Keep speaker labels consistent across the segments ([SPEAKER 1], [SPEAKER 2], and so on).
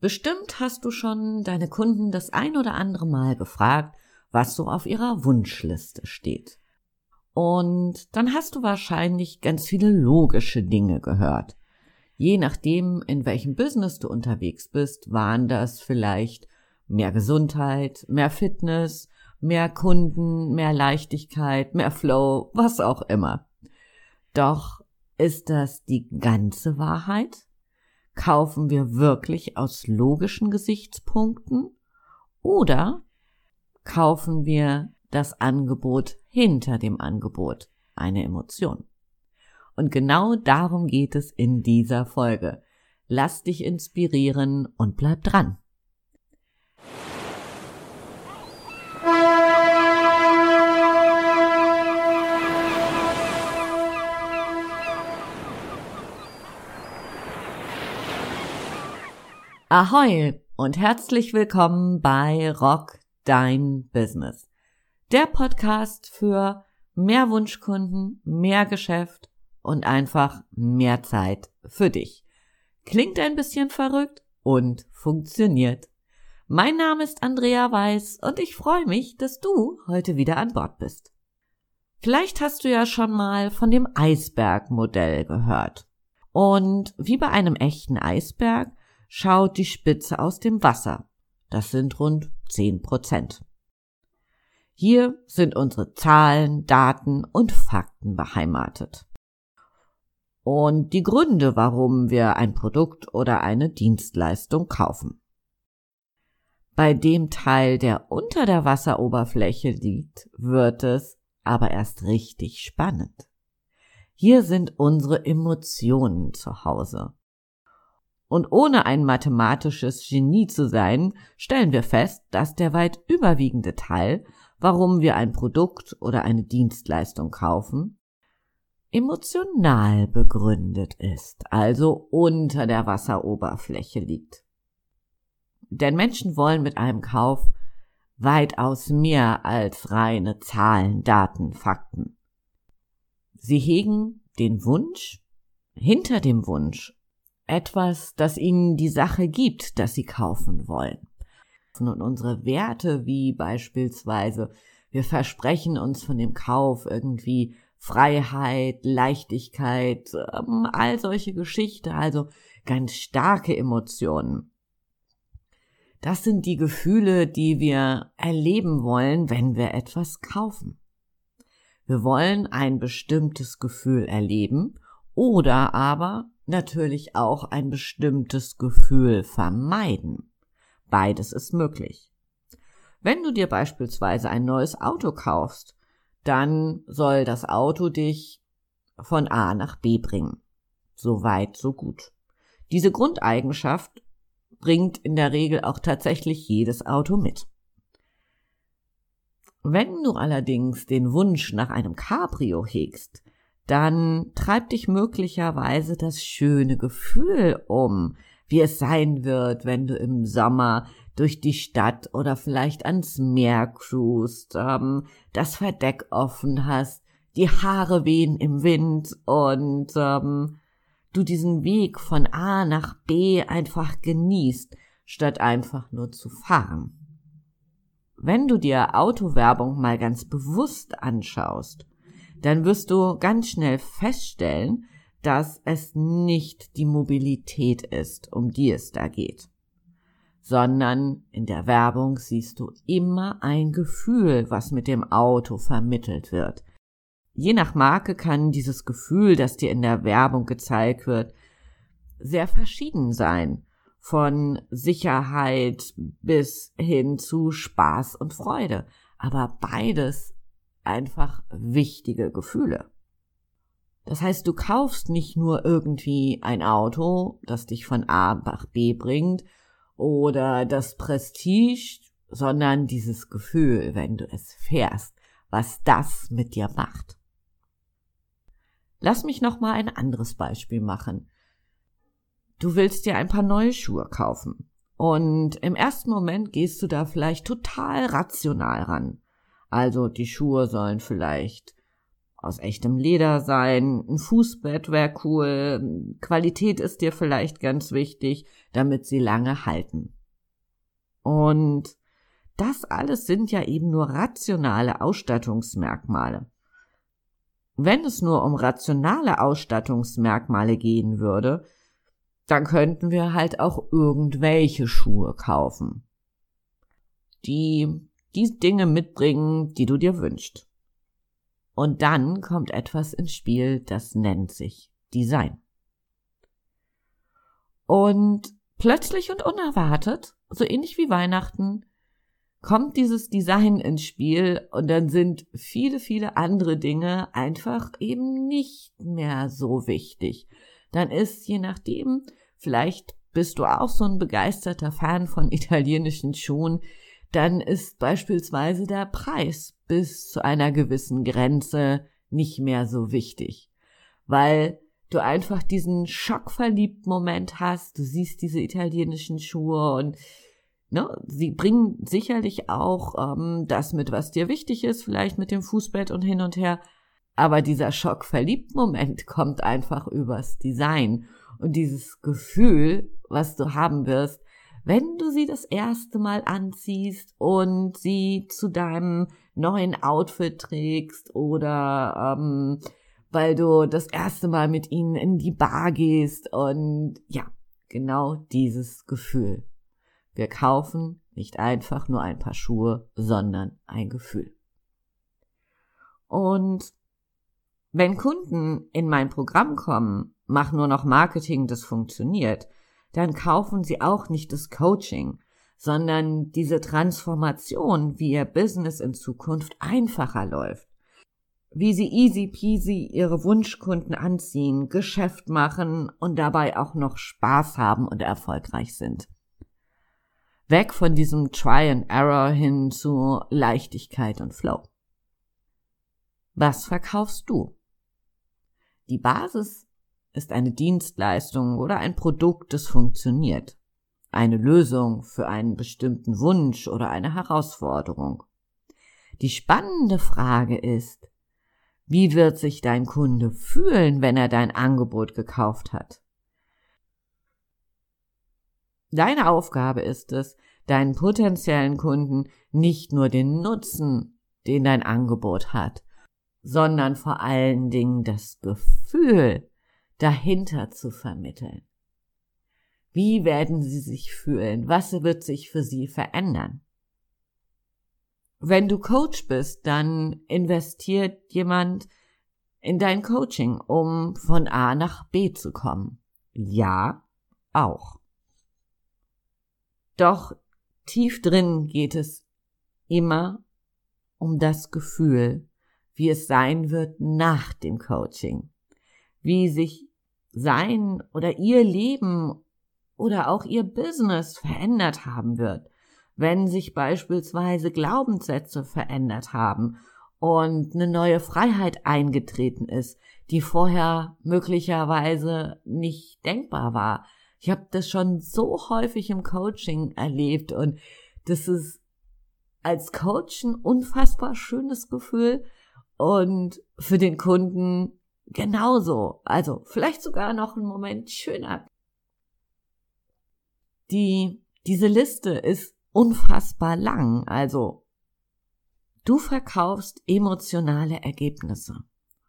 [SPEAKER 1] Bestimmt hast du schon deine Kunden das ein oder andere Mal gefragt, was so auf ihrer Wunschliste steht. Und dann hast du wahrscheinlich ganz viele logische Dinge gehört. Je nachdem, in welchem Business du unterwegs bist, waren das vielleicht mehr Gesundheit, mehr Fitness, mehr Kunden, mehr Leichtigkeit, mehr Flow, was auch immer. Doch ist das die ganze Wahrheit? Kaufen wir wirklich aus logischen Gesichtspunkten? Oder kaufen wir das Angebot hinter dem Angebot, eine Emotion? Und genau darum geht es in dieser Folge. Lass dich inspirieren und bleib dran. Ahoi und herzlich willkommen bei Rock Dein Business. Der Podcast für mehr Wunschkunden, mehr Geschäft und einfach mehr Zeit für dich. Klingt ein bisschen verrückt und funktioniert. Mein Name ist Andrea Weiß und ich freue mich, dass du heute wieder an Bord bist. Vielleicht hast du ja schon mal von dem Eisbergmodell gehört. Und wie bei einem echten Eisberg schaut die Spitze aus dem Wasser. Das sind rund zehn Prozent. Hier sind unsere Zahlen, Daten und Fakten beheimatet. Und die Gründe, warum wir ein Produkt oder eine Dienstleistung kaufen. Bei dem Teil, der unter der Wasseroberfläche liegt, wird es aber erst richtig spannend. Hier sind unsere Emotionen zu Hause. Und ohne ein mathematisches Genie zu sein, stellen wir fest, dass der weit überwiegende Teil, warum wir ein Produkt oder eine Dienstleistung kaufen, emotional begründet ist, also unter der Wasseroberfläche liegt. Denn Menschen wollen mit einem Kauf weitaus mehr als reine Zahlen, Daten, Fakten. Sie hegen den Wunsch, hinter dem Wunsch etwas, das ihnen die Sache gibt, dass sie kaufen wollen. Und unsere Werte, wie beispielsweise, wir versprechen uns von dem Kauf irgendwie Freiheit, Leichtigkeit, ähm, all solche Geschichte, also ganz starke Emotionen. Das sind die Gefühle, die wir erleben wollen, wenn wir etwas kaufen. Wir wollen ein bestimmtes Gefühl erleben oder aber natürlich auch ein bestimmtes Gefühl vermeiden. Beides ist möglich. Wenn du dir beispielsweise ein neues Auto kaufst, dann soll das Auto dich von A nach B bringen. So weit, so gut. Diese Grundeigenschaft bringt in der Regel auch tatsächlich jedes Auto mit. Wenn du allerdings den Wunsch nach einem Cabrio hegst, dann treibt dich möglicherweise das schöne Gefühl um, wie es sein wird, wenn du im Sommer durch die Stadt oder vielleicht ans Meer cruist, ähm, das Verdeck offen hast, die Haare wehen im Wind und ähm, du diesen Weg von A nach B einfach genießt, statt einfach nur zu fahren. Wenn du dir Autowerbung mal ganz bewusst anschaust, dann wirst du ganz schnell feststellen, dass es nicht die Mobilität ist, um die es da geht, sondern in der Werbung siehst du immer ein Gefühl, was mit dem Auto vermittelt wird. Je nach Marke kann dieses Gefühl, das dir in der Werbung gezeigt wird, sehr verschieden sein, von Sicherheit bis hin zu Spaß und Freude. Aber beides einfach wichtige Gefühle. Das heißt, du kaufst nicht nur irgendwie ein Auto, das dich von A nach B bringt oder das Prestige, sondern dieses Gefühl, wenn du es fährst, was das mit dir macht. Lass mich noch mal ein anderes Beispiel machen. Du willst dir ein paar neue Schuhe kaufen und im ersten Moment gehst du da vielleicht total rational ran. Also die Schuhe sollen vielleicht aus echtem Leder sein, ein Fußbett wäre cool, Qualität ist dir vielleicht ganz wichtig, damit sie lange halten. Und das alles sind ja eben nur rationale Ausstattungsmerkmale. Wenn es nur um rationale Ausstattungsmerkmale gehen würde, dann könnten wir halt auch irgendwelche Schuhe kaufen, die die Dinge mitbringen, die du dir wünschst. Und dann kommt etwas ins Spiel, das nennt sich Design. Und plötzlich und unerwartet, so ähnlich wie Weihnachten, kommt dieses Design ins Spiel und dann sind viele, viele andere Dinge einfach eben nicht mehr so wichtig. Dann ist, je nachdem, vielleicht bist du auch so ein begeisterter Fan von italienischen Schuhen, dann ist beispielsweise der Preis bis zu einer gewissen Grenze nicht mehr so wichtig, weil du einfach diesen schockverliebt Moment hast, du siehst diese italienischen Schuhe und ne, sie bringen sicherlich auch ähm, das mit, was dir wichtig ist, vielleicht mit dem Fußbett und hin und her, aber dieser schockverliebt Moment kommt einfach übers Design. Und dieses Gefühl, was du haben wirst, wenn du sie das erste Mal anziehst und sie zu deinem neuen Outfit trägst oder ähm, weil du das erste Mal mit ihnen in die Bar gehst und ja, genau dieses Gefühl. Wir kaufen nicht einfach nur ein paar Schuhe, sondern ein Gefühl. Und wenn Kunden in mein Programm kommen, mach nur noch Marketing, das funktioniert, dann kaufen sie auch nicht das Coaching, sondern diese Transformation, wie ihr Business in Zukunft einfacher läuft. Wie sie easy peasy ihre Wunschkunden anziehen, Geschäft machen und dabei auch noch Spaß haben und erfolgreich sind. Weg von diesem Try and Error hin zu Leichtigkeit und Flow. Was verkaufst du? Die Basis ist eine Dienstleistung oder ein Produkt, das funktioniert. Eine Lösung für einen bestimmten Wunsch oder eine Herausforderung. Die spannende Frage ist, wie wird sich dein Kunde fühlen, wenn er dein Angebot gekauft hat? Deine Aufgabe ist es, deinen potenziellen Kunden nicht nur den Nutzen, den dein Angebot hat, sondern vor allen Dingen das Gefühl, dahinter zu vermitteln. Wie werden sie sich fühlen? Was wird sich für sie verändern? Wenn du Coach bist, dann investiert jemand in dein Coaching, um von A nach B zu kommen. Ja, auch. Doch tief drin geht es immer um das Gefühl, wie es sein wird nach dem Coaching, wie sich sein oder ihr Leben oder auch ihr Business verändert haben wird, wenn sich beispielsweise Glaubenssätze verändert haben und eine neue Freiheit eingetreten ist, die vorher möglicherweise nicht denkbar war. Ich habe das schon so häufig im Coaching erlebt und das ist als Coach ein unfassbar schönes Gefühl und für den Kunden genauso. Also vielleicht sogar noch einen Moment schöner. Die, diese Liste ist unfassbar lang. Also du verkaufst emotionale Ergebnisse.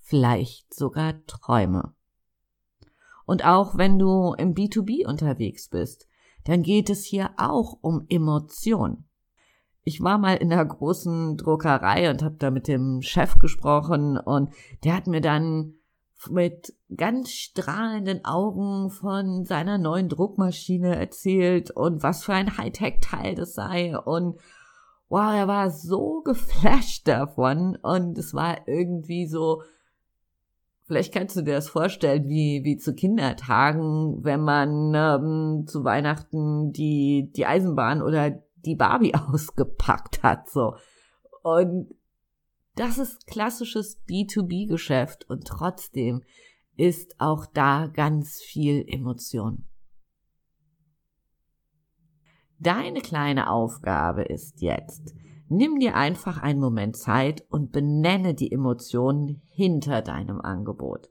[SPEAKER 1] Vielleicht sogar Träume. Und auch wenn du im B2B unterwegs bist, dann geht es hier auch um Emotion. Ich war mal in einer großen Druckerei und habe da mit dem Chef gesprochen und der hat mir dann mit ganz strahlenden Augen von seiner neuen Druckmaschine erzählt und was für ein Hightech-Teil das sei und wow, er war so geflasht davon und es war irgendwie so, vielleicht kannst du dir das vorstellen, wie, wie zu Kindertagen, wenn man ähm, zu Weihnachten die, die Eisenbahn oder die Barbie ausgepackt hat, so. Und das ist klassisches B2B-Geschäft und trotzdem ist auch da ganz viel Emotion. Deine kleine Aufgabe ist jetzt, Nimm dir einfach einen Moment Zeit und benenne die Emotionen hinter deinem Angebot.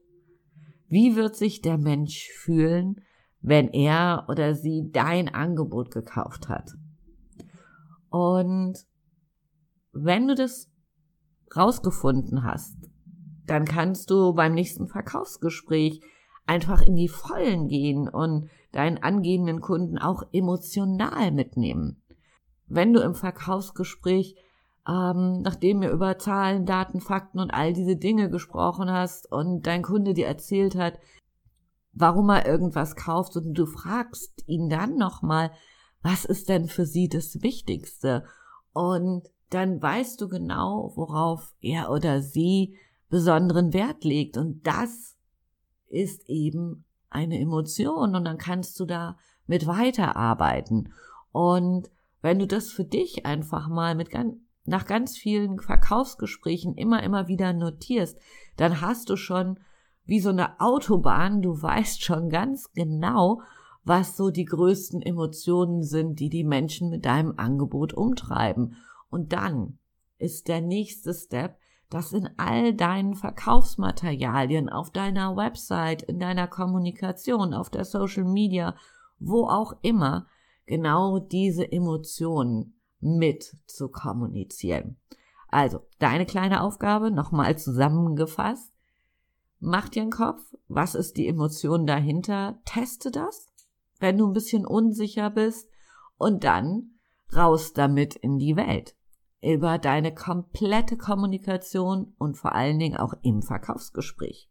[SPEAKER 1] Wie wird sich der Mensch fühlen, wenn er oder sie dein Angebot gekauft hat? Und wenn du das rausgefunden hast, dann kannst du beim nächsten Verkaufsgespräch einfach in die Vollen gehen und deinen angehenden Kunden auch emotional mitnehmen. Wenn du im Verkaufsgespräch, ähm, nachdem ihr über Zahlen, Daten, Fakten und all diese Dinge gesprochen hast und dein Kunde dir erzählt hat, warum er irgendwas kauft und du fragst ihn dann nochmal, was ist denn für sie das Wichtigste? Und dann weißt du genau, worauf er oder sie besonderen Wert legt. Und das ist eben eine Emotion und dann kannst du da mit weiterarbeiten. Und wenn du das für dich einfach mal mit ganz, nach ganz vielen Verkaufsgesprächen immer, immer wieder notierst, dann hast du schon wie so eine Autobahn, du weißt schon ganz genau, was so die größten Emotionen sind, die die Menschen mit deinem Angebot umtreiben. Und dann ist der nächste Step, dass in all deinen Verkaufsmaterialien, auf deiner Website, in deiner Kommunikation, auf der Social Media, wo auch immer, genau diese Emotionen mit zu kommunizieren. Also, deine kleine Aufgabe, nochmal zusammengefasst. Mach dir einen Kopf, was ist die Emotion dahinter, teste das, wenn du ein bisschen unsicher bist, und dann raus damit in die Welt über deine komplette Kommunikation und vor allen Dingen auch im Verkaufsgespräch.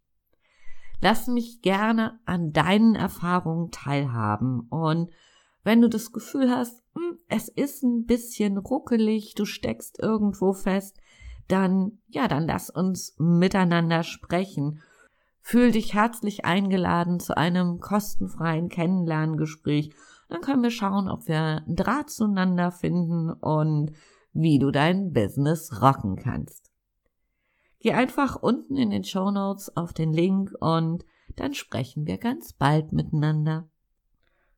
[SPEAKER 1] Lass mich gerne an deinen Erfahrungen teilhaben und wenn du das Gefühl hast, hm, es ist ein bisschen ruckelig, du steckst irgendwo fest, dann, ja, dann lass uns miteinander sprechen. Fühl dich herzlich eingeladen zu einem kostenfreien Kennenlerngespräch. Dann können wir schauen, ob wir einen Draht zueinander finden und wie du dein Business rocken kannst. Geh einfach unten in den Show Notes auf den Link und dann sprechen wir ganz bald miteinander.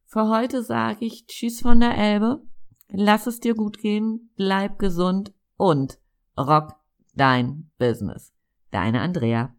[SPEAKER 1] Für heute sage ich Tschüss von der Elbe, lass es dir gut gehen, bleib gesund und rock dein Business. Deine Andrea.